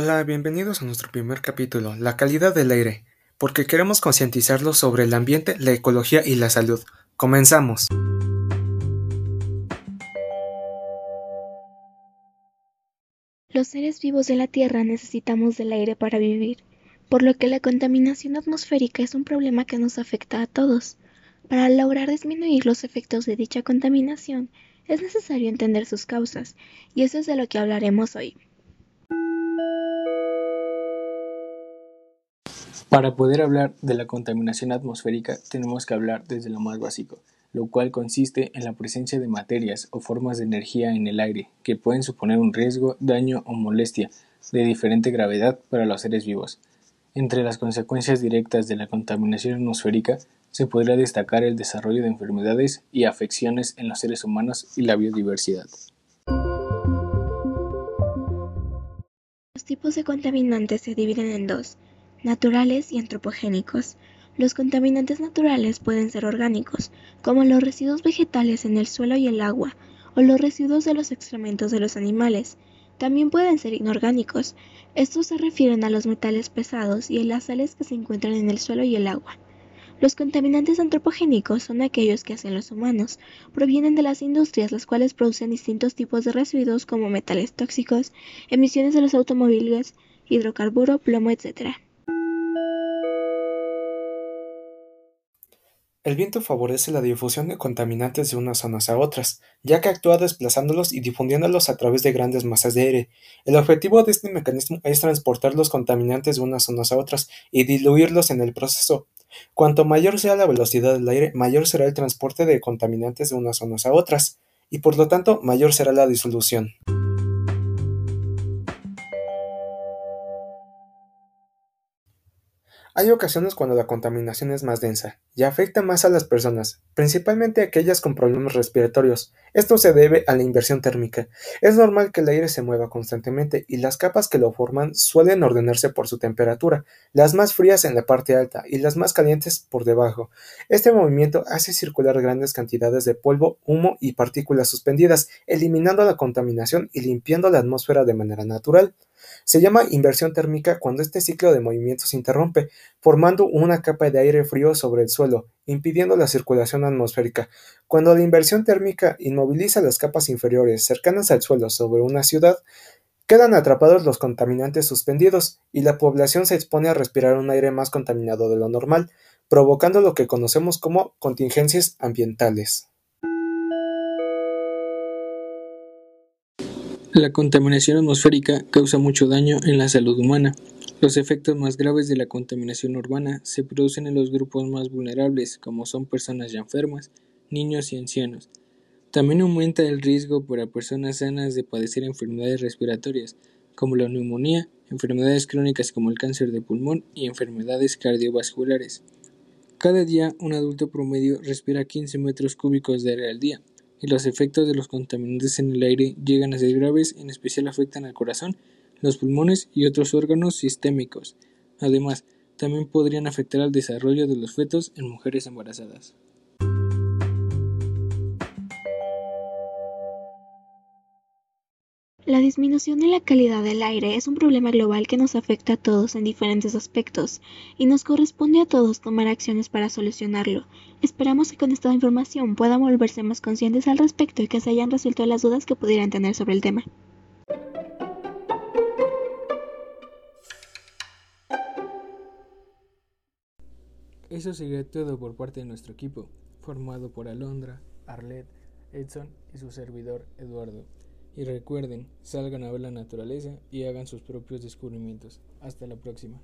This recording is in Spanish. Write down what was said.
Hola, bienvenidos a nuestro primer capítulo, La calidad del aire, porque queremos concientizarlos sobre el ambiente, la ecología y la salud. Comenzamos. Los seres vivos de la Tierra necesitamos del aire para vivir, por lo que la contaminación atmosférica es un problema que nos afecta a todos. Para lograr disminuir los efectos de dicha contaminación, es necesario entender sus causas, y eso es de lo que hablaremos hoy. Para poder hablar de la contaminación atmosférica tenemos que hablar desde lo más básico, lo cual consiste en la presencia de materias o formas de energía en el aire que pueden suponer un riesgo, daño o molestia de diferente gravedad para los seres vivos. Entre las consecuencias directas de la contaminación atmosférica se podría destacar el desarrollo de enfermedades y afecciones en los seres humanos y la biodiversidad. Los tipos de contaminantes se dividen en dos, naturales y antropogénicos. Los contaminantes naturales pueden ser orgánicos, como los residuos vegetales en el suelo y el agua, o los residuos de los excrementos de los animales. También pueden ser inorgánicos. Estos se refieren a los metales pesados y a las sales que se encuentran en el suelo y el agua. Los contaminantes antropogénicos son aquellos que hacen los humanos. Provienen de las industrias, las cuales producen distintos tipos de residuos como metales tóxicos, emisiones de los automóviles, hidrocarburo, plomo, etc. El viento favorece la difusión de contaminantes de unas zonas a otras, ya que actúa desplazándolos y difundiéndolos a través de grandes masas de aire. El objetivo de este mecanismo es transportar los contaminantes de unas zonas a otras y diluirlos en el proceso. Cuanto mayor sea la velocidad del aire, mayor será el transporte de contaminantes de unas zonas a otras, y por lo tanto mayor será la disolución. Hay ocasiones cuando la contaminación es más densa y afecta más a las personas, principalmente aquellas con problemas respiratorios. Esto se debe a la inversión térmica. Es normal que el aire se mueva constantemente y las capas que lo forman suelen ordenarse por su temperatura, las más frías en la parte alta y las más calientes por debajo. Este movimiento hace circular grandes cantidades de polvo, humo y partículas suspendidas, eliminando la contaminación y limpiando la atmósfera de manera natural. Se llama inversión térmica cuando este ciclo de movimiento se interrumpe, formando una capa de aire frío sobre el suelo, impidiendo la circulación atmosférica. Cuando la inversión térmica inmoviliza las capas inferiores cercanas al suelo sobre una ciudad, quedan atrapados los contaminantes suspendidos y la población se expone a respirar un aire más contaminado de lo normal, provocando lo que conocemos como contingencias ambientales. La contaminación atmosférica causa mucho daño en la salud humana. Los efectos más graves de la contaminación urbana se producen en los grupos más vulnerables, como son personas ya enfermas, niños y ancianos. También aumenta el riesgo para personas sanas de padecer enfermedades respiratorias, como la neumonía, enfermedades crónicas como el cáncer de pulmón y enfermedades cardiovasculares. Cada día un adulto promedio respira 15 metros cúbicos de aire al día y los efectos de los contaminantes en el aire llegan a ser graves, en especial afectan al corazón, los pulmones y otros órganos sistémicos. Además, también podrían afectar al desarrollo de los fetos en mujeres embarazadas. La disminución de la calidad del aire es un problema global que nos afecta a todos en diferentes aspectos y nos corresponde a todos tomar acciones para solucionarlo. Esperamos que con esta información puedan volverse más conscientes al respecto y que se hayan resuelto las dudas que pudieran tener sobre el tema. Eso sería todo por parte de nuestro equipo, formado por Alondra, Arlet, Edson y su servidor Eduardo. Y recuerden, salgan a ver la naturaleza y hagan sus propios descubrimientos. Hasta la próxima.